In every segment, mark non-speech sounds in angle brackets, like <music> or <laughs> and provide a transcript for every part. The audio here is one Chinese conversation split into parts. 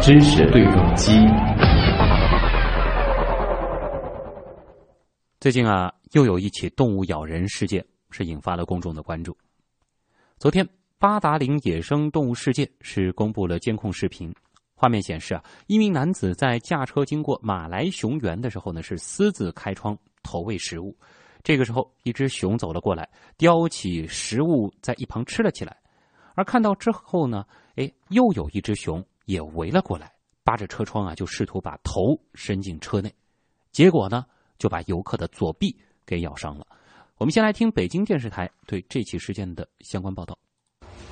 知识对撞机。最近啊，又有一起动物咬人事件是引发了公众的关注。昨天，八达岭野生动物世界是公布了监控视频，画面显示啊，一名男子在驾车经过马来熊园的时候呢，是私自开窗投喂食物。这个时候，一只熊走了过来，叼起食物在一旁吃了起来。而看到之后呢，哎，又有一只熊也围了过来，扒着车窗啊，就试图把头伸进车内，结果呢，就把游客的左臂给咬伤了。我们先来听北京电视台对这起事件的相关报道。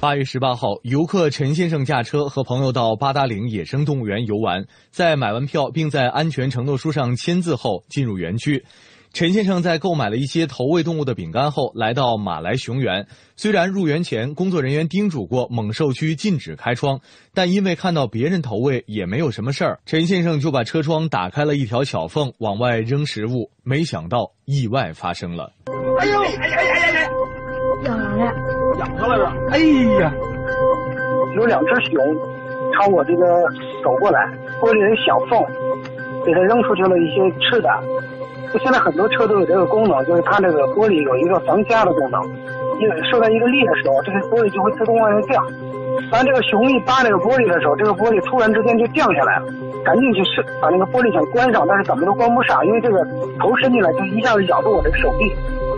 八月十八号，游客陈先生驾车和朋友到八达岭野生动物园游玩，在买完票并在安全承诺书上签字后进入园区。陈先生在购买了一些投喂动物的饼干后，来到马来熊园。虽然入园前工作人员叮嘱过猛兽区禁止开窗，但因为看到别人投喂也没有什么事儿，陈先生就把车窗打开了一条小缝，往外扔食物。没想到意外发生了。哎呦！哎呀呀呀呀！咬人了！咬着了是吧？哎呀！有两只熊朝我这个走过来，玻璃的小缝，给它扔出去了一些吃的。现在很多车都有这个功能，就是它那个玻璃有一个防夹的功能，因为受到一个力的时候，这个玻璃就会自动往下掉。当这个熊一扒这个玻璃的时候，这个玻璃突然之间就降下来了，赶紧去是把那个玻璃想关上，但是怎么都关不上，因为这个头伸进来就一下子咬住我这个手臂。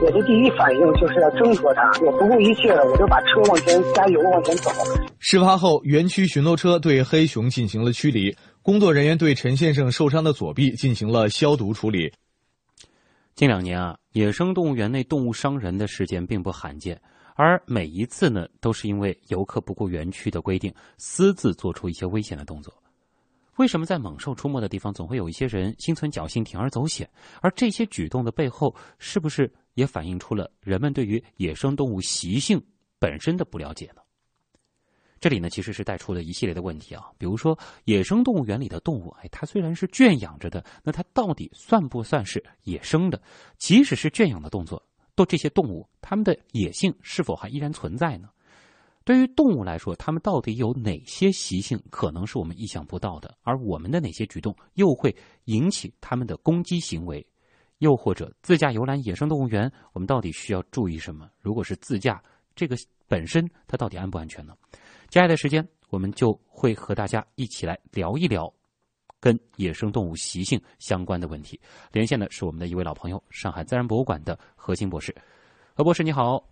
我的第一反应就是要挣脱它，我不顾一切的我就把车往前加油往前走。事发后，园区巡逻车对黑熊进行了驱离，工作人员对陈先生受伤的左臂进行了消毒处理。近两年啊，野生动物园内动物伤人的事件并不罕见，而每一次呢，都是因为游客不顾园区的规定，私自做出一些危险的动作。为什么在猛兽出没的地方，总会有一些人心存侥幸，铤而走险？而这些举动的背后，是不是也反映出了人们对于野生动物习性本身的不了解呢？这里呢，其实是带出了一系列的问题啊，比如说野生动物园里的动物，哎，它虽然是圈养着的，那它到底算不算是野生的？即使是圈养的动作，都这些动物，它们的野性是否还依然存在呢？对于动物来说，它们到底有哪些习性可能是我们意想不到的？而我们的哪些举动又会引起它们的攻击行为？又或者自驾游览野生动物园，我们到底需要注意什么？如果是自驾，这个本身它到底安不安全呢？接下来的时间，我们就会和大家一起来聊一聊跟野生动物习性相关的问题。连线的是我们的一位老朋友，上海自然博物馆的何鑫博士。何博士，你好。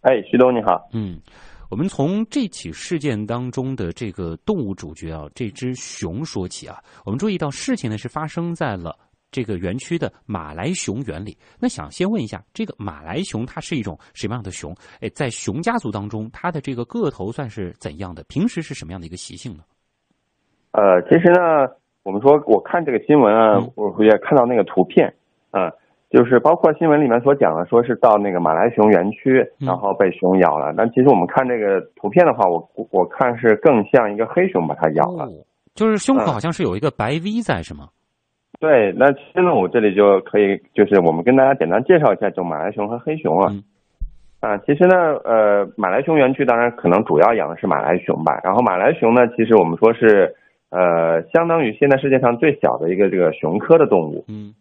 哎，徐东，你好。嗯，我们从这起事件当中的这个动物主角啊，这只熊说起啊。我们注意到事情呢是发生在了。这个园区的马来熊园里，那想先问一下，这个马来熊它是一种什么样的熊？哎，在熊家族当中，它的这个个头算是怎样的？平时是什么样的一个习性呢？呃，其实呢，我们说我看这个新闻啊，我也看到那个图片，嗯，就是包括新闻里面所讲的，说是到那个马来熊园区，然后被熊咬了。但其实我们看这个图片的话，我我看是更像一个黑熊把它咬了，就是胸口好像是有一个白 V 在，是吗？对，那其实呢，我这里就可以，就是我们跟大家简单介绍一下，就马来熊和黑熊啊。啊，其实呢，呃，马来熊园区当然可能主要养的是马来熊吧。然后马来熊呢，其实我们说是，呃，相当于现在世界上最小的一个这个熊科的动物。嗯。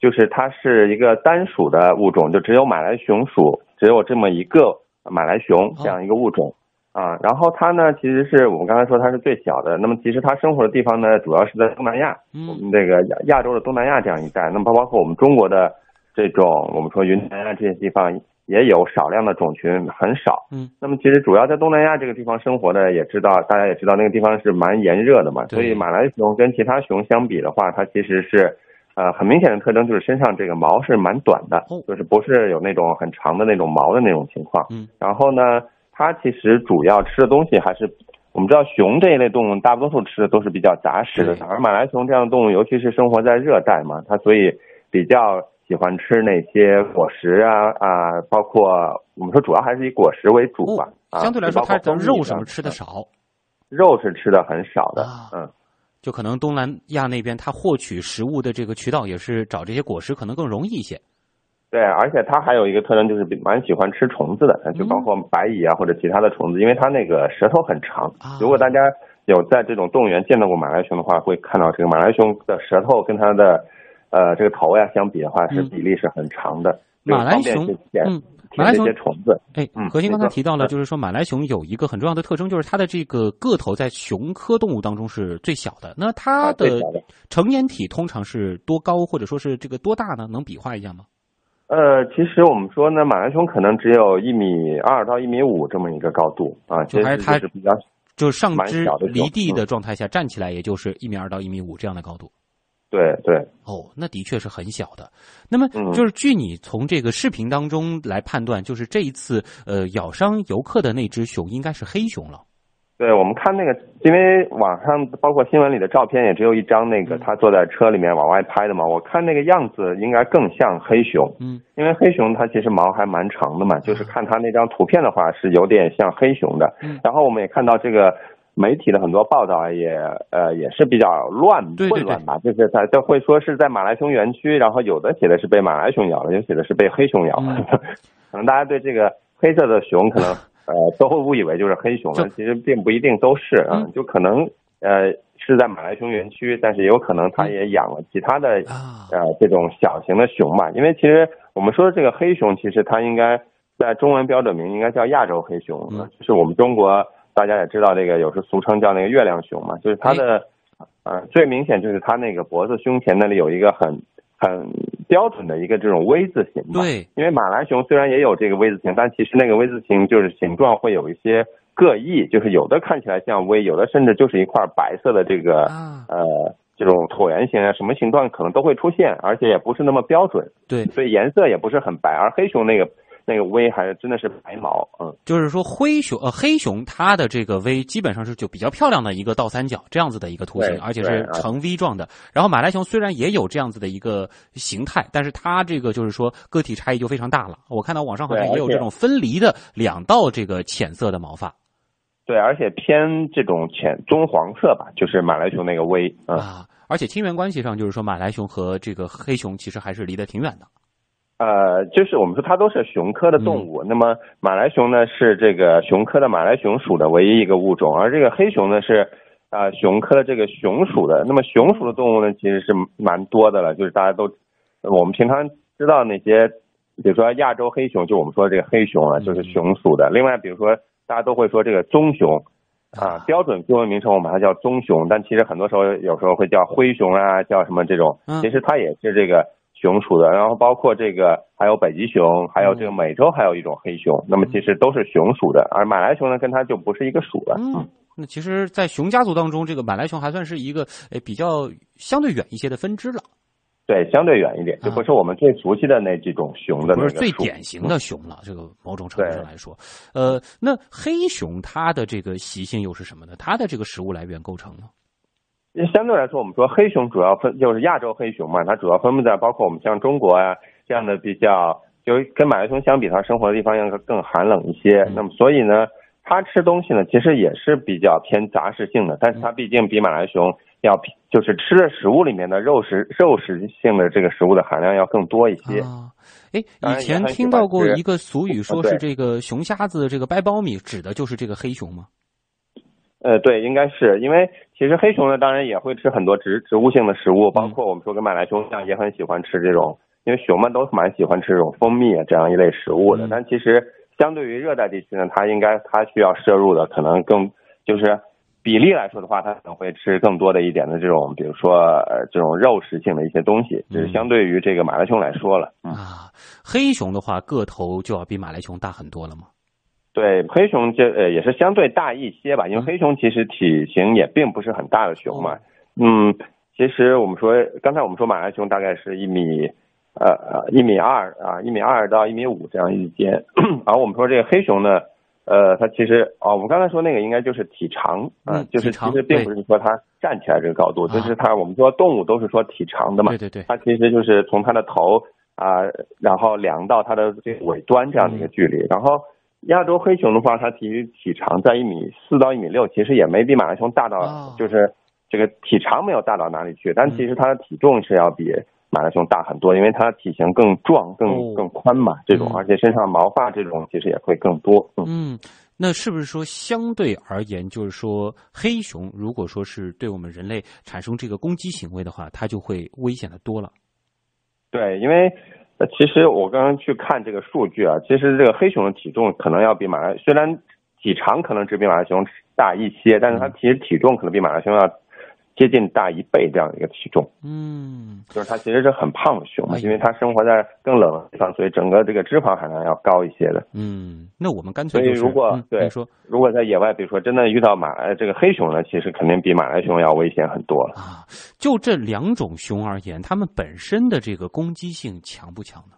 就是它是一个单属的物种，就只有马来熊属，只有这么一个马来熊这样一个物种。啊，然后它呢，其实是我们刚才说它是最小的。那么其实它生活的地方呢，主要是在东南亚，我们这个亚亚洲的东南亚这样一带。那么包括我们中国的这种，我们说云南啊这些地方也有少量的种群，很少。嗯。那么其实主要在东南亚这个地方生活的，也知道大家也知道那个地方是蛮炎热的嘛。所以马来熊跟其他熊相比的话，它其实是，呃，很明显的特征就是身上这个毛是蛮短的，就是不是有那种很长的那种毛的那种情况。嗯。然后呢？它其实主要吃的东西还是，我们知道熊这一类动物大多数吃的都是比较杂食的，而马来熊这样的动物，尤其是生活在热带嘛，它所以比较喜欢吃那些果实啊啊，包括我们说主要还是以果实为主吧。相对来说，它的肉什么吃的少，肉是吃的很少的，嗯，就可能东南亚那边它获取食物的这个渠道也是找这些果实可能更容易一些。对，而且它还有一个特征就是蛮喜欢吃虫子的，就包括白蚁啊或者其他的虫子，因为它那个舌头很长。如果大家有在这种动物园见到过马来熊的话，会看到这个马来熊的舌头跟它的呃这个头呀相比的话，是比例是很长的。马来熊，嗯，马来熊虫子，哎，核心刚才提到了，就是说马来熊有一个很重要的特征，就是它的这个个头在熊科动物当中是最小的。那它的成年体通常是多高，或者说是这个多大呢？能比划一下吗？呃，其实我们说呢，马来熊可能只有一米二到一米五这么一个高度啊，就还是它是比较就是上肢离地的状态下站起来，也就是一米二到一米五这样的高度。对对。哦，那的确是很小的。那么就是据你从这个视频当中来判断，就是这一次呃咬伤游客的那只熊应该是黑熊了。对，我们看那个，因为网上包括新闻里的照片也只有一张，那个他坐在车里面往外拍的嘛。我看那个样子应该更像黑熊，嗯，因为黑熊它其实毛还蛮长的嘛，就是看它那张图片的话是有点像黑熊的。然后我们也看到这个媒体的很多报道也呃也是比较乱混乱吧，就是他就会说是在马来熊园区，然后有的写的是被马来熊咬了，有写的是被黑熊咬了，<laughs> 可能大家对这个黑色的熊可能。呃，都会误以为就是黑熊了，其实并不一定都是啊，就可能呃是在马来熊园区，但是也有可能他也养了其他的呃这种小型的熊吧。因为其实我们说的这个黑熊，其实它应该在中文标准名应该叫亚洲黑熊，就是我们中国大家也知道这个有时俗称叫那个月亮熊嘛，就是它的呃最明显就是它那个脖子胸前那里有一个很。很标准的一个这种 V 字形吧，对，因为马来熊虽然也有这个 V 字形，但其实那个 V 字形就是形状会有一些各异，就是有的看起来像 V，有的甚至就是一块白色的这个呃这种椭圆形啊，什么形状可能都会出现，而且也不是那么标准，对，所以颜色也不是很白，而黑熊那个。那个 V 还是真的是白毛，嗯，就是说灰熊呃黑熊它的这个 V 基本上是就比较漂亮的一个倒三角这样子的一个图形，而且是呈 V 状的。然后马来熊虽然也有这样子的一个形态，但是它这个就是说个体差异就非常大了。我看到网上好像也有这种分离的两道这个浅色的毛发，对，而且偏这种浅棕黄色吧，就是马来熊那个 V 啊，而且亲缘关系上就是说马来熊和这个黑熊其实还是离得挺远的。呃，就是我们说它都是熊科的动物，那么马来熊呢是这个熊科的马来熊属的唯一一个物种，而这个黑熊呢是啊熊科的这个熊属的。那么熊属的动物呢其实是蛮多的了，就是大家都我们平常知道那些，比如说亚洲黑熊，就我们说这个黑熊啊，就是熊属的。另外，比如说大家都会说这个棕熊啊，标准中文名称我们把它叫棕熊，但其实很多时候有时候会叫灰熊啊，叫什么这种，其实它也是这个。熊属的，然后包括这个，还有北极熊，还有这个美洲还有一种黑熊，那么其实都是熊属的，而马来熊呢，跟它就不是一个属了。嗯，那其实，在熊家族当中，这个马来熊还算是一个诶比较相对远一些的分支了。对，相对远一点，就不是我们最熟悉的那几种熊的，不是最典型的熊了。这个某种程度上来说，呃，那黑熊它的这个习性又是什么呢？它的这个食物来源构成呢？相对来说，我们说黑熊主要分就是亚洲黑熊嘛，它主要分布在包括我们像中国啊这样的比较，就跟马来熊相比，它生活的地方要更寒冷一些。那么所以呢，它吃东西呢，其实也是比较偏杂食性的，但是它毕竟比马来熊要就是吃的食物里面的肉食肉食性的这个食物的含量要更多一些。哎，以前听到过一个俗语，说是这个熊瞎子这个掰苞米，指的就是这个黑熊吗？呃，对，应该是因为其实黑熊呢，当然也会吃很多植植物性的食物，包括我们说跟马来熊一样，也很喜欢吃这种，因为熊们都蛮喜欢吃这种蜂蜜啊这样一类食物的。但其实相对于热带地区呢，它应该它需要摄入的可能更就是比例来说的话，它可能会吃更多的一点的这种，比如说呃这种肉食性的一些东西，就是相对于这个马来熊来说了。啊，黑熊的话个头就要比马来熊大很多了吗？对，黑熊这呃也是相对大一些吧，因为黑熊其实体型也并不是很大的熊嘛。嗯，其实我们说刚才我们说马来熊大概是一米呃呃一米二啊一米二到一米五这样一间，<coughs> 而我们说这个黑熊呢，呃它其实哦我们刚才说那个应该就是体长啊，就是其实并不是说它站起来这个高度，就是它我们说动物都是说体长的嘛，对对对，它其实就是从它的头啊然后量到它的这个尾端这样的一个距离，然后。亚洲黑熊的话，它体体长在一米四到一米六，其实也没比马来熊大到，就是这个体长没有大到哪里去，但其实它的体重是要比马来熊大很多，因为它体型更壮、更哦更宽嘛，这种嗯而且身上毛发这种其实也会更多。嗯，嗯，那是不是说相对而言，就是说黑熊如果说是对我们人类产生这个攻击行为的话，它就会危险的多了？对，因为呃，其实我刚刚去看这个数据啊，其实这个黑熊的体重可能要比马来，虽然体长可能只比马来熊大一些，但是它其实体重可能比马来熊要接近大一倍这样的一个体重。嗯，就是它其实是很胖的熊因为它生活在更冷的地方，所以整个这个脂肪含量要高一些的。嗯，那我们干脆就是，所以如果、嗯、对说如果在野外，比如说真的遇到马来这个黑熊呢，其实肯定比马来熊要危险很多了。啊，就这两种熊而言，它们本身的这个攻击性强不强呢？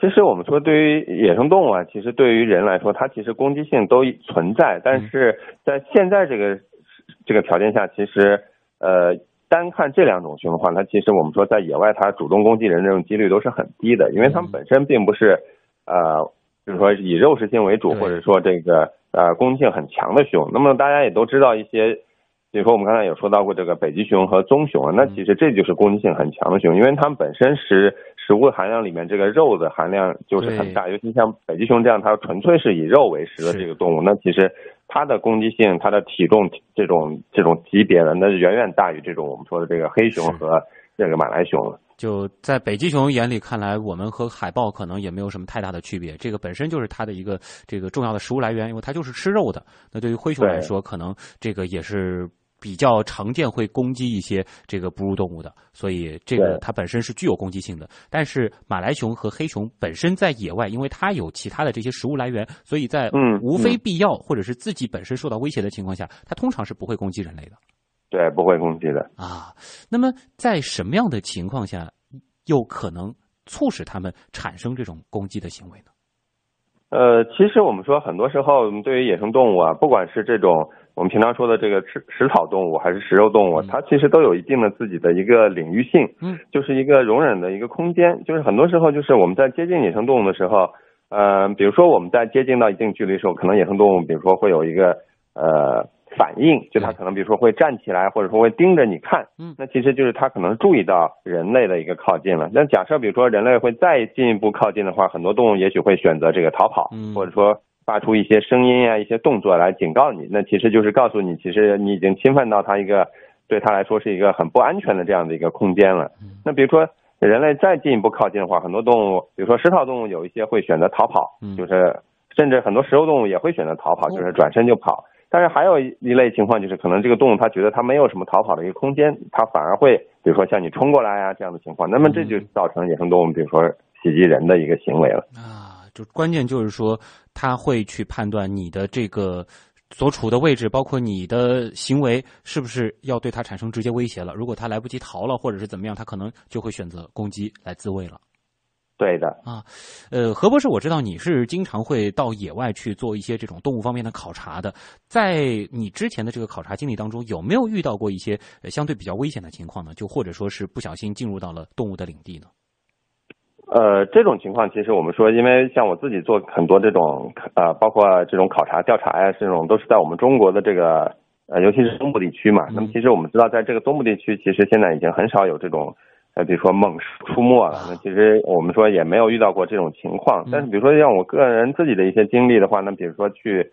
其实我们说，对于野生动物啊，其实对于人来说，它其实攻击性都存在，但是在现在这个这个条件下，其实呃，单看这两种熊的话，它其实我们说在野外，它主动攻击人这种几率都是很低的，因为它们本身并不是呃，就是说以肉食性为主，或者说这个呃攻击性很强的熊。那么大家也都知道一些，比如说我们刚才有说到过这个北极熊和棕熊啊，那其实这就是攻击性很强的熊，因为它们本身食食物含量里面这个肉的含量就是很大，尤其像北极熊这样，它纯粹是以肉为食的这个动物，那其实它的攻击性、它的体重这种这种级别的，那是远远大于这种我们说的这个黑熊和这个马来熊了。就在北极熊眼里看来，我们和海豹可能也没有什么太大的区别。这个本身就是它的一个这个重要的食物来源，因为它就是吃肉的。那对于灰熊来说，可能这个也是比较常见会攻击一些这个哺乳动物的，所以这个它本身是具有攻击性的。但是马来熊和黑熊本身在野外，因为它有其他的这些食物来源，所以在嗯无非嗯必要或者是自己本身受到威胁的情况下，它通常是不会攻击人类的。对，不会攻击的。啊，那么在什么样的情况下，又可能促使它们产生这种攻击的行为呢？呃，其实我们说，很多时候我们对于野生动物啊，不管是这种我们平常说的这个吃食草动物，还是食肉动物，嗯。它其实都有一定的自己的一个领域性，嗯，就是一个容忍的一个空间。就是很多时候，就是我们在接近野生动物的时候，呃，比如说我们在接近到一定距离的时候，可能野生动物，比如说会有一个呃反应，就它可能比如说会站起来，或者说会盯着你看，嗯。那其实就是它可能注意到人类的一个靠近了。那假设比如说人类会再进一步靠近的话，很多动物也许会选择这个逃跑，嗯。或者说发出一些声音啊、一些动作来警告你。那其实就是告诉你，其实你已经侵犯到它一个对它来说是一个很不安全的这样的一个空间了。嗯那比如说人类再进一步靠近的话，很多动物，比如说食草动物，有一些会选择逃跑，嗯就是甚至很多食肉动物也会选择逃跑，哦就是转身就跑。但是还有一一类情况，就是可能这个动物它觉得它没有什么逃跑的一个空间，它反而会比如说向你冲过来啊这样的情况，那么这就造成野生动物比如说袭击人的一个行为了。啊，就关键就是说，他会去判断你的这个所处的位置，包括你的行为是不是要对他产生直接威胁了。如果他来不及逃了，或者是怎么样，他可能就会选择攻击来自卫了。对的啊，呃，何博士，我知道你是经常会到野外去做一些这种动物方面的考察的，在你之前的这个考察经历当中，有没有遇到过一些呃相对比较危险的情况呢？就或者说是不小心进入到了动物的领地呢？呃，这种情况其实我们说，因为像我自己做很多这种呃，包括这种考察调查呀，这种都是在我们中国的这个呃，尤其是东部地区嘛。嗯那么其实我们知道，在这个东部地区，其实现在已经很少有这种呃，比如说猛兽出没了。那其实我们说也没有遇到过这种情况。但是比如说像我个人自己的一些经历的话，那比如说去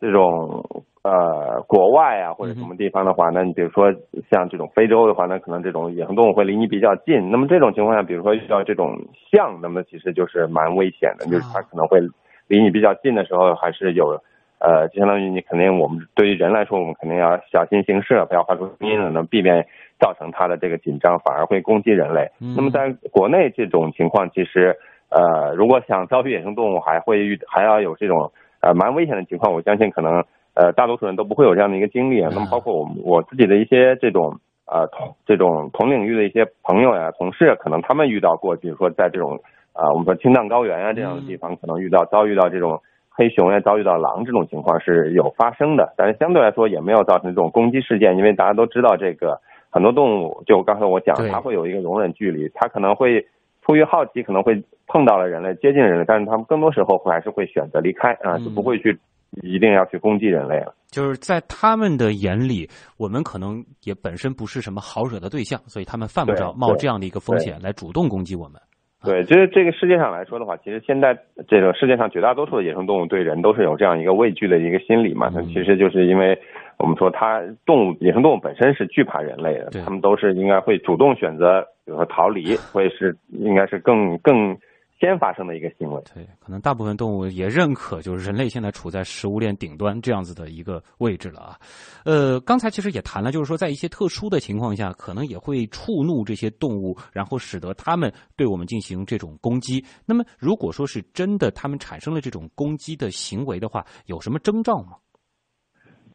这种呃国外啊或者什么地方的话，那你比如说像这种非洲的话，那可能这种野生动物会离你比较近。那么这种情况下，比如说遇到这种象，那么其实就是蛮危险的，就是它可能会离你比较近的时候，还是有呃，就相当于你肯定我们对于人来说，我们肯定要小心行事，不要发出声音，能避免造成它的这个紧张，反而会攻击人类。嗯那么在国内这种情况，其实呃，如果想遭遇野生动物，还会遇还要有这种呃蛮危险的情况，我相信可能呃大多数人都不会有这样的一个经历啊。那么包括我我自己的一些这种呃同这种同领域的一些朋友呀、同事，可能他们遇到过，比如说在这种啊、呃我们说青藏高原啊这样的地方，可能遇到遭遇到这种黑熊呀、遭遇到狼这种情况是有发生的，但是相对来说也没有造成这种攻击事件，因为大家都知道这个很多动物，就刚才我讲，它会有一个容忍距离，它可能会出于好奇，可能会碰到了人类，接近人类，但是他们更多时候会还是会选择离开啊，嗯就不会去一定要去攻击人类了。就是在他们的眼里，我们可能也本身不是什么好惹的对象，所以他们犯不着冒这样的一个风险来主动攻击我们。对，就是这个世界上来说的话，其实现在这个世界上绝大多数的野生动物对人都是有这样一个畏惧的一个心理嘛。那其实就是因为我们说它动物野生动物本身是惧怕人类的，它们都是应该会主动选择，比如说逃离，<laughs> 会是应该是更更。先发生的一个行为，对，可能大部分动物也认可，就是人类现在处在食物链顶端这样子的一个位置了啊。呃，刚才其实也谈了，就是说在一些特殊的情况下，可能也会触怒这些动物，然后使得它们对我们进行这种攻击。那么，如果说是真的，它们产生了这种攻击的行为的话，有什么征兆吗？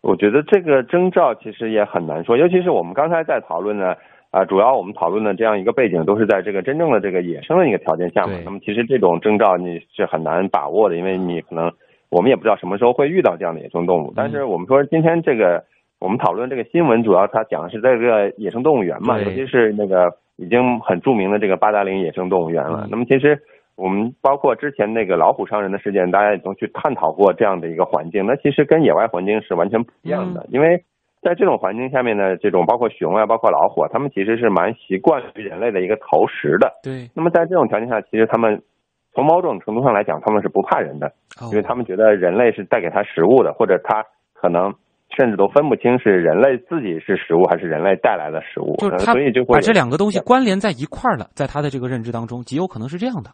我觉得这个征兆其实也很难说，尤其是我们刚才在讨论呢。啊，主要我们讨论的这样一个背景都是在这个真正的这个野生的一个条件下嘛。那么其实这种征兆你是很难把握的，因为你可能我们也不知道什么时候会遇到这样的野生动物。但是我们说今天这个我们讨论这个新闻，主要它讲的是在这个野生动物园嘛，尤其是那个已经很著名的这个八达岭野生动物园了。那么其实我们包括之前那个老虎伤人的事件，大家也都去探讨过这样的一个环境。那其实跟野外环境是完全不一样的，因为。在这种环境下面呢，这种包括熊啊，包括老虎，它们其实是蛮习惯于人类的一个投食的。对。那么在这种条件下，其实它们从某种程度上来讲，它们是不怕人的，因为它们觉得人类是带给它食物的，或者它可能甚至都分不清是人类自己是食物还是人类带来的食物。就是所以就会把这两个东西关联在一块儿了，在它的这个认知当中，极有可能是这样的。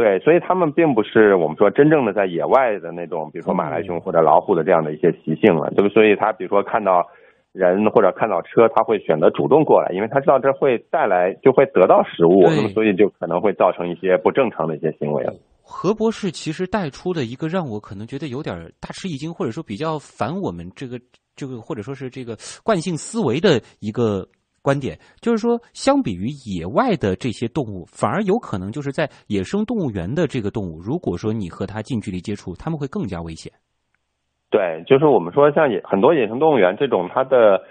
对，所以他们并不是我们说真正的在野外的那种，比如说马来熊或者老虎的这样的一些习性了，对不？所以他比如说看到。人或者看到车，他会选择主动过来，因为他知道这会带来就会得到食物，那么所以就可能会造成一些不正常的一些行为了。何博士其实带出的一个让我可能觉得有点大吃一惊，或者说比较反我们这个这个或者说是这个惯性思维的一个观点，就是说，相比于野外的这些动物，反而有可能就是在野生动物园的这个动物，如果说你和它近距离接触，它们会更加危险。对，就是我们说像野很多野生动物园这种，它的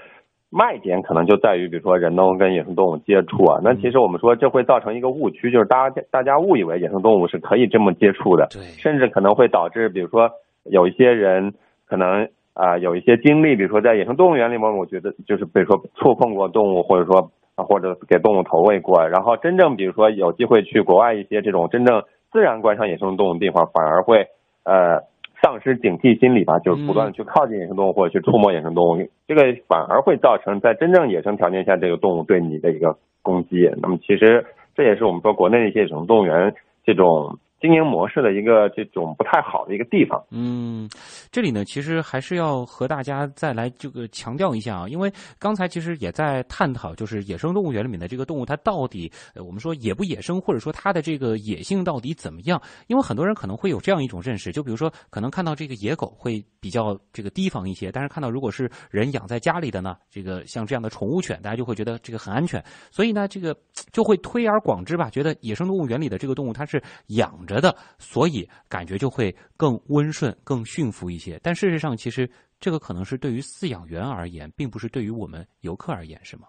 卖点可能就在于，比如说人能跟野生动物接触啊。那其实我们说这会造成一个误区，就是大家大家误以为野生动物是可以这么接触的，对，甚至可能会导致，比如说有一些人可能啊有一些经历，比如说在野生动物园里面，我觉得就是比如说触碰过动物，或者说或者给动物投喂过，然后真正比如说有机会去国外一些这种真正自然观赏野生动物的地方，反而会呃。丧失警惕心理吧，就是不断的去靠近野生动物或者去触摸野生动物，这个反而会造成在真正野生条件下这个动物对你的一个攻击。那么其实这也是我们说国内的一些野生动物园这种。经营模式的一个这种不太好的一个地方。嗯，这里呢，其实还是要和大家再来这个强调一下啊，因为刚才其实也在探讨，就是野生动物园里面的这个动物，它到底我们说野不野生，或者说它的这个野性到底怎么样？因为很多人可能会有这样一种认识，就比如说，可能看到这个野狗会比较这个提防一些，但是看到如果是人养在家里的呢，这个像这样的宠物犬，大家就会觉得这个很安全，所以呢，这个就会推而广之吧，觉得野生动物园里的这个动物它是养。着的，所以感觉就会更温顺、更驯服一些。但事实上，其实这个可能是对于饲养员而言，并不是对于我们游客而言，是吗？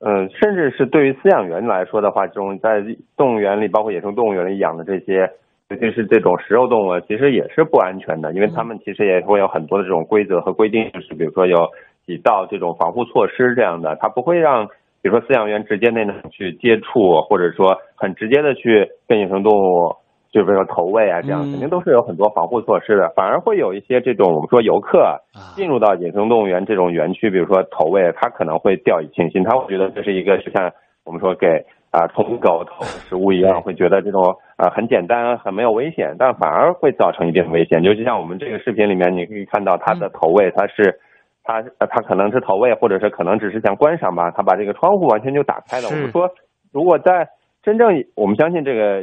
嗯，甚至是对于饲养员来说的话，这种在动物园里，包括野生动物园里养的这些，尤其是这种食肉动物，其实也是不安全的，因为他们其实也会有很多的这种规则和规定，就是比如说有几道这种防护措施这样的，它不会让比如说饲养员直接那种去接触，或者说很直接的去跟野生动物。就比如说投喂啊，这样肯定都是有很多防护措施的，反而会有一些这种我们说游客进入到野生动物园这种园区，比如说投喂，他可能会掉以轻心，他会觉得这是一个就像我们说给啊宠物狗投食物一样，会觉得这种啊很简单，很没有危险，但反而会造成一定危险。尤其像我们这个视频里面，你可以看到它的投喂，它是他他可能是投喂，或者是可能只是想观赏吧，他把这个窗户完全就打开了。我们说，如果在真正我们相信这个。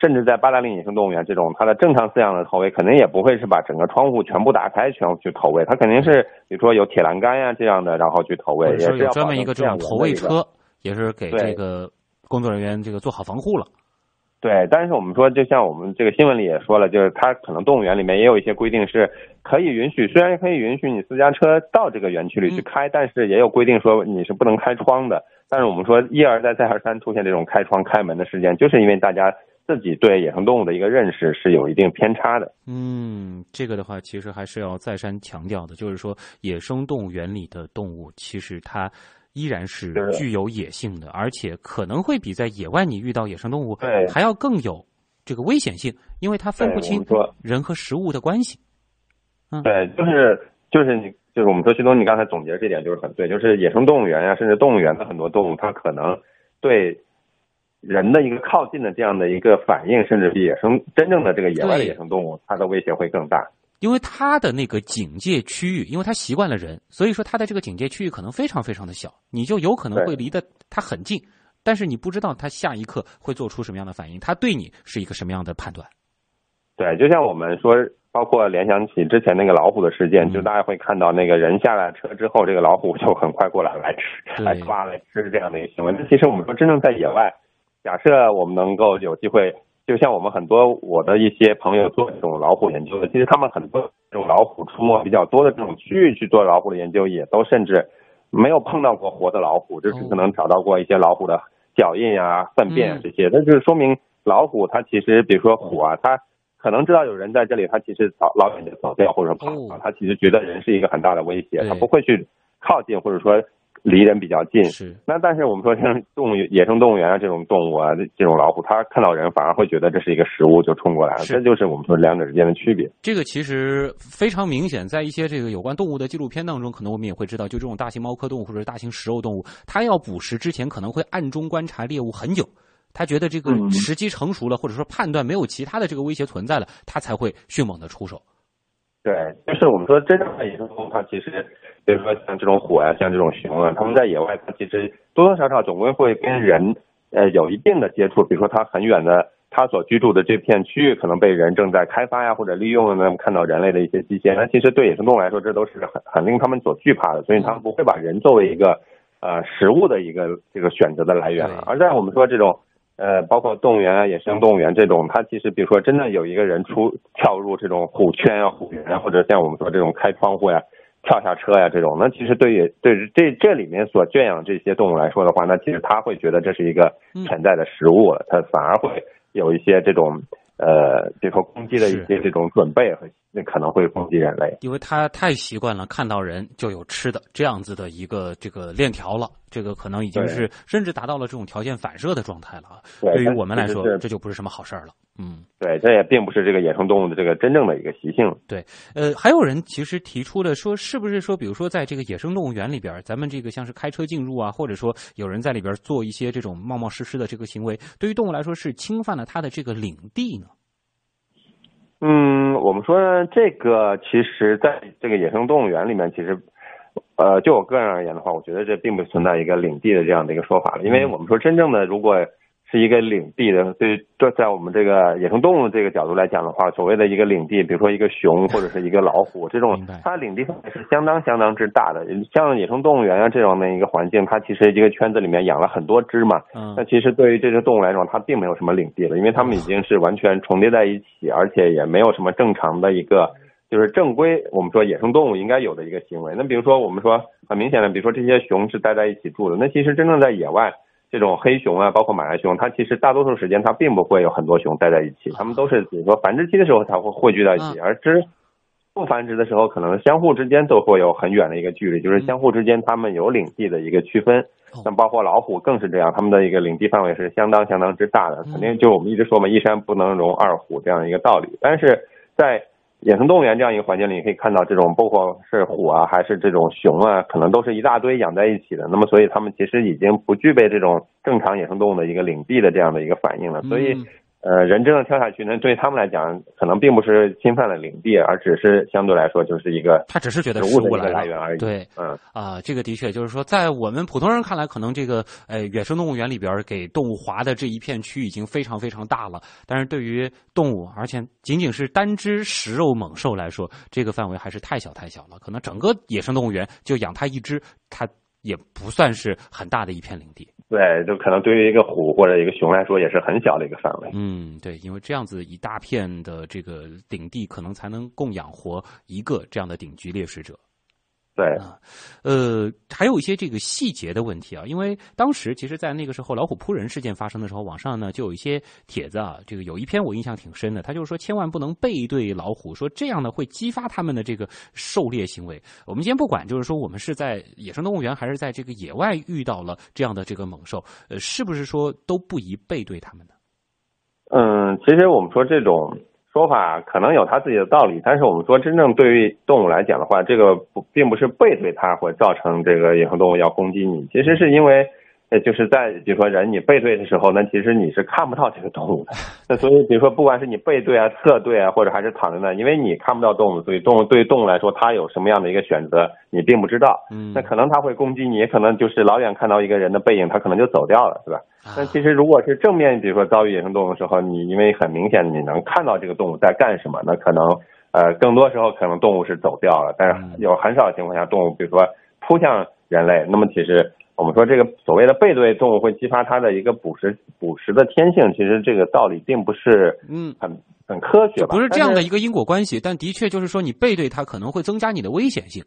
甚至在八达岭野生动物园这种，它的正常饲养的投喂，肯定也不会是把整个窗户全部打开，全部去投喂。它肯定是，比如说有铁栏杆呀这样的，然后去投喂，也是要专门一个这种投喂车，也是给这个工作人员这个做好防护了。对，但是我们说，就像我们这个新闻里也说了，就是它可能动物园里面也有一些规定是可以允许，虽然可以允许你私家车到这个园区里去开，但是也有规定说你是不能开窗的。但是我们说一而再再而三出现这种开窗开门的事件，就是因为大家。自己对野生动物的一个认识是有一定偏差的。嗯，这个的话，其实还是要再三强调的，就是说，野生动物园里的动物，其实它依然是具有野性的，而且可能会比在野外你遇到野生动物还要更有这个危险性，因为它分不清人和食物的关系。嗯，对，就是就是你就是我们说徐东，你刚才总结这点就是很对，就是野生动物园呀，甚至动物园的很多动物，它可能对。人的一个靠近的这样的一个反应，甚至比野生真正的这个野外的野生动物，它的威胁会更大。因为它的那个警戒区域，因为它习惯了人，所以说它的这个警戒区域可能非常非常的小，你就有可能会离得它很近，但是你不知道它下一刻会做出什么样的反应，它对你是一个什么样的判断。对，就像我们说，包括联想起之前那个老虎的事件，就大家会看到那个人下了车之后，这个老虎就很快过来来吃、来抓、来吃这样的一个行为。那其实我们说，真正在野外。假设我们能够有机会，就像我们很多我的一些朋友做这种老虎研究的，其实他们很多这种老虎出没比较多的这种区域去做老虎的研究，也都甚至没有碰到过活的老虎，就是可能找到过一些老虎的脚印啊、粪便啊这些，那就是说明老虎它其实，比如说虎啊，它可能知道有人在这里，它其实早老远就走掉或者跑了，它其实觉得人是一个很大的威胁，它不会去靠近或者说。离人比较近，是那但是我们说像动物野生动物园啊这种动物啊，这种老虎，它看到人反而会觉得这是一个食物就冲过来了，这就是我们说两者之间的区别。这个其实非常明显，在一些这个有关动物的纪录片当中，可能我们也会知道，就这种大型猫科动物或者是大型食肉动物，它要捕食之前可能会暗中观察猎物很久，它觉得这个时机成熟了，或者说判断没有其他的这个威胁存在了，它才会迅猛的出手。对，就是我们说真正的野生动物，它其实。比如说像这种虎啊，像这种熊啊，它们在野外，它其实多多少少总归会跟人，呃，有一定的接触。比如说它很远的，它所居住的这片区域可能被人正在开发呀，或者利用，那么看到人类的一些迹象，那其实对野生动物来说，这都是很很令他们所惧怕的。所以他们不会把人作为一个呃食物的一个这个选择的来源。而在我们说这种呃，包括动物园啊、野生动物园这种，它其实比如说真的有一个人出跳入这种虎圈啊、虎园，或者像我们说这种开窗户呀。跳下车呀，这种那其实对于对这这里面所圈养这些动物来说的话，那其实它会觉得这是一个潜在的食物了，他反而会有一些这种呃，比如说攻击的一些这种准备和那可能会攻击人类，因为它太习惯了看到人就有吃的这样子的一个这个链条了，这个可能已经是甚至达到了这种条件反射的状态了。对于我们来说，这就不是什么好事儿了。嗯，对，这也并不是这个野生动物的这个真正的一个习性。对，呃，还有人其实提出了说，是不是说，比如说在这个野生动物园里边，咱们这个像是开车进入啊，或者说有人在里边做一些这种冒冒失失的这个行为，对于动物来说是侵犯了它的这个领地呢？嗯，我们说这个，其实在这个野生动物园里面，其实，呃，就我个人而言的话，我觉得这并不存在一个领地的这样的一个说法了，因为我们说真正的如果。是一个领地的，对，这在我们这个野生动物这个角度来讲的话，所谓的一个领地，比如说一个熊或者是一个老虎 <laughs> 这种，它领地范围是相当相当之大的。像野生动物园啊这种的一个环境，它其实一个圈子里面养了很多只嘛，那其实对于这些动物来说，它并没有什么领地了，因为它们已经是完全重叠在一起，而且也没有什么正常的一个就是正规我们说野生动物应该有的一个行为。那比如说我们说很明显的，比如说这些熊是待在一起住的，那其实真正在野外。这种黑熊啊，包括马来熊，它其实大多数时间它并不会有很多熊待在一起，它们都是比如说繁殖期的时候才会汇聚在一起，而之不繁殖的时候，可能相互之间都会有很远的一个距离，就是相互之间它们有领地的一个区分。像包括老虎更是这样，它们的一个领地范围是相当相当之大的，肯定就我们一直说嘛，一山不能容二虎这样一个道理。但是在野生动物园这样一个环境里，可以看到这种包括是虎啊，还是这种熊啊，可能都是一大堆养在一起的。那么，所以它们其实已经不具备这种正常野生动物的一个领地的这样的一个反应了。所以。呃，人真的跳下去，那对他们来讲，可能并不是侵犯了领地，而只是相对来说就是一个，他只是觉得食物的来源而已。对，嗯啊，这个的确就是说，在我们普通人看来，可能这个呃，野生动物园里边给动物划的这一片区已经非常非常大了，但是对于动物，而且仅仅是单只食肉猛兽来说，这个范围还是太小太小了。可能整个野生动物园就养它一只，它也不算是很大的一片领地。对，就可能对于一个虎或者一个熊来说，也是很小的一个范围。嗯，对，因为这样子一大片的这个领地，可能才能供养活一个这样的顶级猎食者。对啊，呃，还有一些这个细节的问题啊，因为当时其实，在那个时候老虎扑人事件发生的时候，网上呢就有一些帖子啊，这个有一篇我印象挺深的，他就是说千万不能背对老虎，说这样呢会激发他们的这个狩猎行为。我们今天不管，就是说我们是在野生动物园还是在这个野外遇到了这样的这个猛兽，呃，是不是说都不宜背对他们呢？嗯，其实我们说这种。说法可能有他自己的道理，但是我们说真正对于动物来讲的话，这个不并不是背对它会造成这个野生动物要攻击你，其实是因为，呃，就是在比如说人你背对的时候，那其实你是看不到这个动物的。那所以比如说不管是你背对啊、侧对啊，或者还是躺在那，因为你看不到动物，所以动物对于动物来说，它有什么样的一个选择，你并不知道。嗯，那可能它会攻击你，也可能就是老远看到一个人的背影，它可能就走掉了，是吧？那其实，如果是正面，比如说遭遇野生动物的时候，你因为很明显你能看到这个动物在干什么，那可能呃更多时候可能动物是走掉了，但是有很少情况下动物比如说扑向人类，那么其实我们说这个所谓的背对动物会激发它的一个捕食捕食的天性，其实这个道理并不是嗯很很科学吧，不是这样的一个因果关系，但的确就是说你背对它可能会增加你的危险性。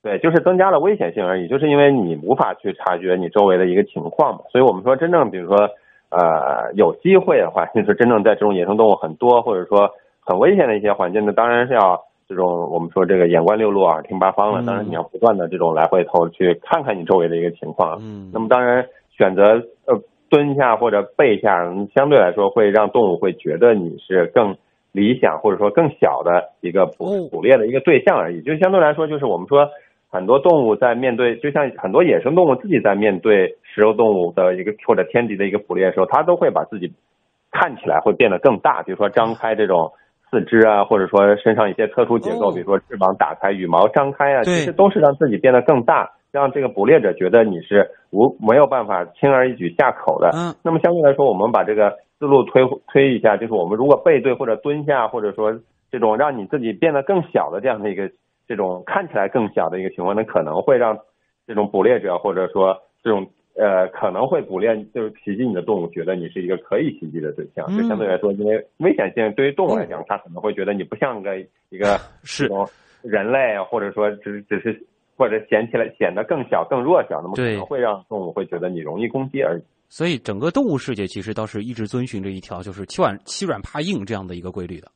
对，就是增加了危险性而已，就是因为你无法去察觉你周围的一个情况嘛，所以我们说真正比如说呃有机会的话，就是真正在这种野生动物很多或者说很危险的一些环境呢，当然是要这种我们说这个眼观六路耳听八方了，当然你要不断的这种来回头去看看你周围的一个情况，嗯，那么当然选择呃蹲下或者背下，相对来说会让动物会觉得你是更理想或者说更小的一个捕捕猎的一个对象而已，就相对来说就是我们说。很多动物在面对，就像很多野生动物自己在面对食肉动物的一个或者天敌的一个捕猎的时候，它都会把自己看起来会变得更大，比如说张开这种四肢啊，或者说身上一些特殊结构，比如说翅膀打开、羽毛张开啊，其实都是让自己变得更大，让这个捕猎者觉得你是无没有办法轻而易举下口的。嗯。那么相对来说，我们把这个思路推推一下，就是我们如果背对或者蹲下，或者说这种让你自己变得更小的这样的一个。这种看起来更小的一个情况，那可能会让这种捕猎者或者说这种呃可能会捕猎就是袭击你的动物，觉得你是一个可以袭击的对象。就相对来说，因为危险性对于动物来讲，它可能会觉得你不像个一个 <laughs> 是人类，或者说只只是或者显起来显得更小、更弱小，那么可能会让动物会觉得你容易攻击而已。所以，整个动物世界其实倒是一直遵循着一条就是欺软欺软怕硬这样的一个规律的。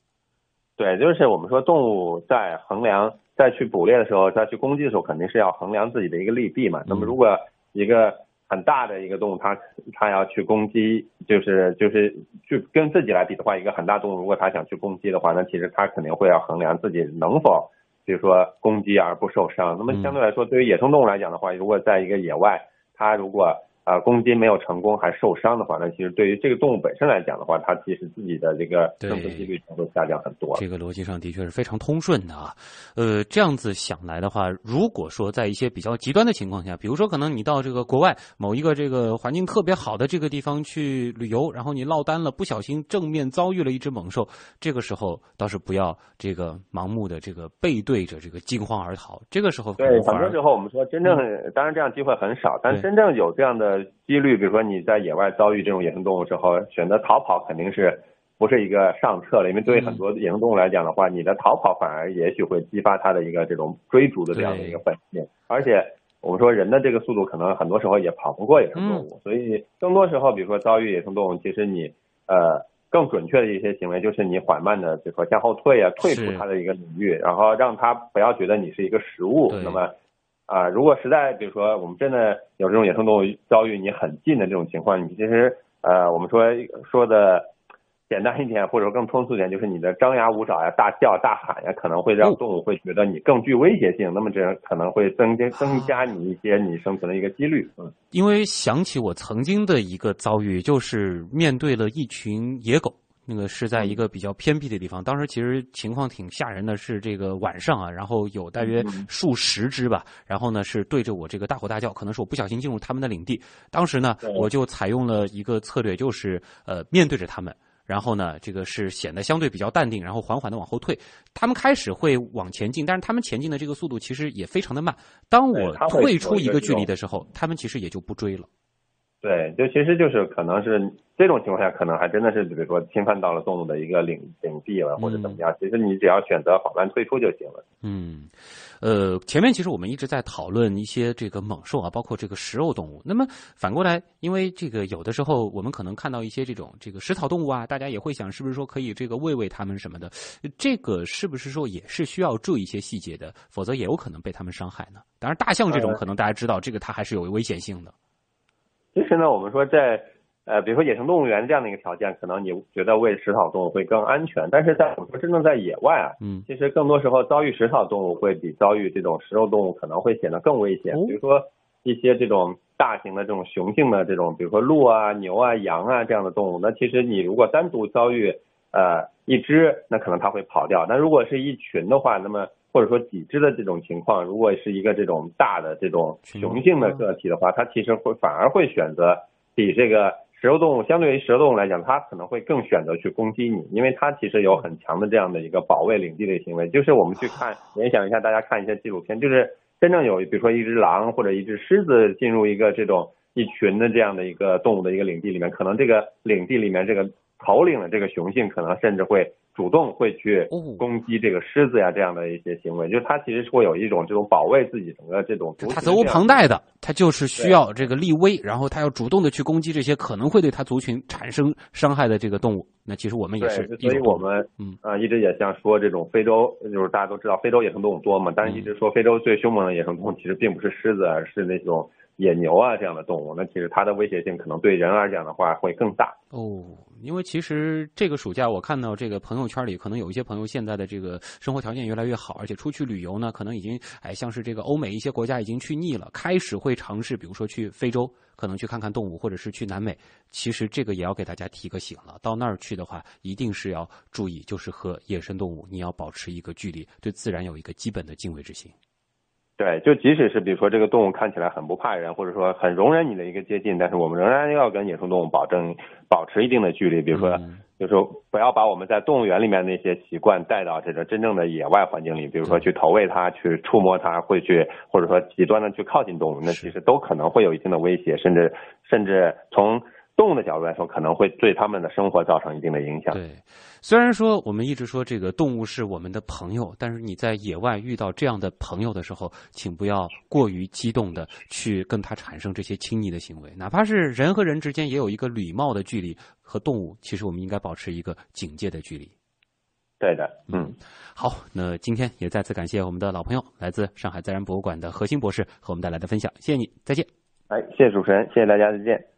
对，就是我们说动物在衡量。在去捕猎的时候，再去攻击的时候，肯定是要衡量自己的一个利弊嘛。那么，如果一个很大的一个动物，它它要去攻击，就是就是去跟自己来比的话，一个很大动物，如果它想去攻击的话，那其实它肯定会要衡量自己能否，比如说攻击而不受伤。那么相对来说，对于野生动物来讲的话，如果在一个野外，它如果啊，攻击没有成功还受伤的话，那其实对于这个动物本身来讲的话，它其实自己的这个生存几率会下降很多。这个逻辑上的确是非常通顺的啊。呃，这样子想来的话，如果说在一些比较极端的情况下，比如说可能你到这个国外某一个这个环境特别好的这个地方去旅游，然后你落单了，不小心正面遭遇了一只猛兽，这个时候倒是不要这个盲目的这个背对着这个惊慌而逃。这个时候对很多时候我们说真正当然这样机会很少，但真正有这样的。呃，几率，比如说你在野外遭遇这种野生动物之后，选择逃跑肯定是不是一个上策了？因为对于很多野生动物来讲的话，你的逃跑反而也许会激发它的一个这种追逐的这样的一个本性。而且我们说人的这个速度可能很多时候也跑不过野生动物，所以更多时候，比如说遭遇野生动物，其实你呃更准确的一些行为就是你缓慢的，比如说向后退啊，退出它的一个领域，然后让它不要觉得你是一个食物。那么。啊，如果实在比如说我们真的有这种野生动物遭遇你很近的这种情况，你其实呃，我们说说的简单一点，或者说更通俗一点，就是你的张牙舞爪呀、大叫大喊呀，可能会让动物会觉得你更具威胁性，那么这可能会增加增加你一些你生存的一个几率。嗯，因为想起我曾经的一个遭遇，就是面对了一群野狗。那个是在一个比较偏僻的地方，当时其实情况挺吓人的，是这个晚上啊，然后有大约数十只吧，然后呢是对着我这个大吼大叫，可能是我不小心进入他们的领地。当时呢，我就采用了一个策略，就是呃面对着他们，然后呢这个是显得相对比较淡定，然后缓缓的往后退。他们开始会往前进，但是他们前进的这个速度其实也非常的慢。当我退出一个距离的时候，他们其实也就不追了。对，就其实就是可能是这种情况下，可能还真的是比如说侵犯到了动物的一个领领地了，或者怎么样。其实你只要选择缓慢退出就行了。嗯，呃，前面其实我们一直在讨论一些这个猛兽啊，包括这个食肉动物。那么反过来，因为这个有的时候我们可能看到一些这种这个食草动物啊，大家也会想是不是说可以这个喂喂它们什么的，这个是不是说也是需要注意一些细节的，否则也有可能被它们伤害呢？当然，大象这种可能大家知道，这个它还是有危险性的。其实呢，我们说在呃，比如说野生动物园这样的一个条件，可能你觉得喂食草动物会更安全，但是在我们说真正在野外啊，嗯，其实更多时候遭遇食草动物会比遭遇这种食肉动物可能会显得更危险。比如说一些这种大型的这种雄性的这种，比如说鹿啊、牛啊、羊啊这样的动物，那其实你如果单独遭遇呃一只，那可能它会跑掉；那如果是一群的话，那么或者说几只的这种情况，如果是一个这种大的这种雄性的个体的话，它其实会反而会选择比这个食肉动物相对于食肉动物来讲，它可能会更选择去攻击你，因为它其实有很强的这样的一个保卫领地的行为。就是我们去看联想一下，大家看一些纪录片，就是真正有比如说一只狼或者一只狮子进入一个这种一群的这样的一个动物的一个领地里面，可能这个领地里面这个头领的这个雄性可能甚至会。主动会去攻击这个狮子呀，这样的一些行为，就是它其实是会有一种这种保卫自己整个这种。它责无旁贷的，它就是需要这个立威，然后它要主动的去攻击这些可能会对它族群产生伤害的这个动物。那其实我们也是，所以我们嗯啊一直也像说这种非洲，就是大家都知道非洲野生动物多嘛，但是一直说非洲最凶猛的野生动物其实并不是狮子，而是那种野牛啊这样的动物。那其实它的威胁性可能对人来讲的话会更大哦。因为其实这个暑假，我看到这个朋友圈里，可能有一些朋友现在的这个生活条件越来越好，而且出去旅游呢，可能已经哎，像是这个欧美一些国家已经去腻了，开始会尝试，比如说去非洲，可能去看看动物，或者是去南美。其实这个也要给大家提个醒了，到那儿去的话，一定是要注意，就是和野生动物你要保持一个距离，对自然有一个基本的敬畏之心。对，就即使是比如说这个动物看起来很不怕人，或者说很容忍你的一个接近，但是我们仍然要跟野生动物保证保持一定的距离。比如说，就是不要把我们在动物园里面那些习惯带到这个真正的野外环境里，比如说去投喂它、去触摸它、会去或者说极端的去靠近动物，那其实都可能会有一定的威胁，甚至甚至从。动物的角度来说，可能会对他们的生活造成一定的影响。对，虽然说我们一直说这个动物是我们的朋友，但是你在野外遇到这样的朋友的时候，请不要过于激动的去跟他产生这些亲昵的行为，哪怕是人和人之间也有一个礼貌的距离，和动物其实我们应该保持一个警戒的距离。对的，嗯，好，那今天也再次感谢我们的老朋友，来自上海自然博物馆的何鑫博士和我们带来的分享，谢谢你，再见。哎，谢谢主持人，谢谢大家，再见。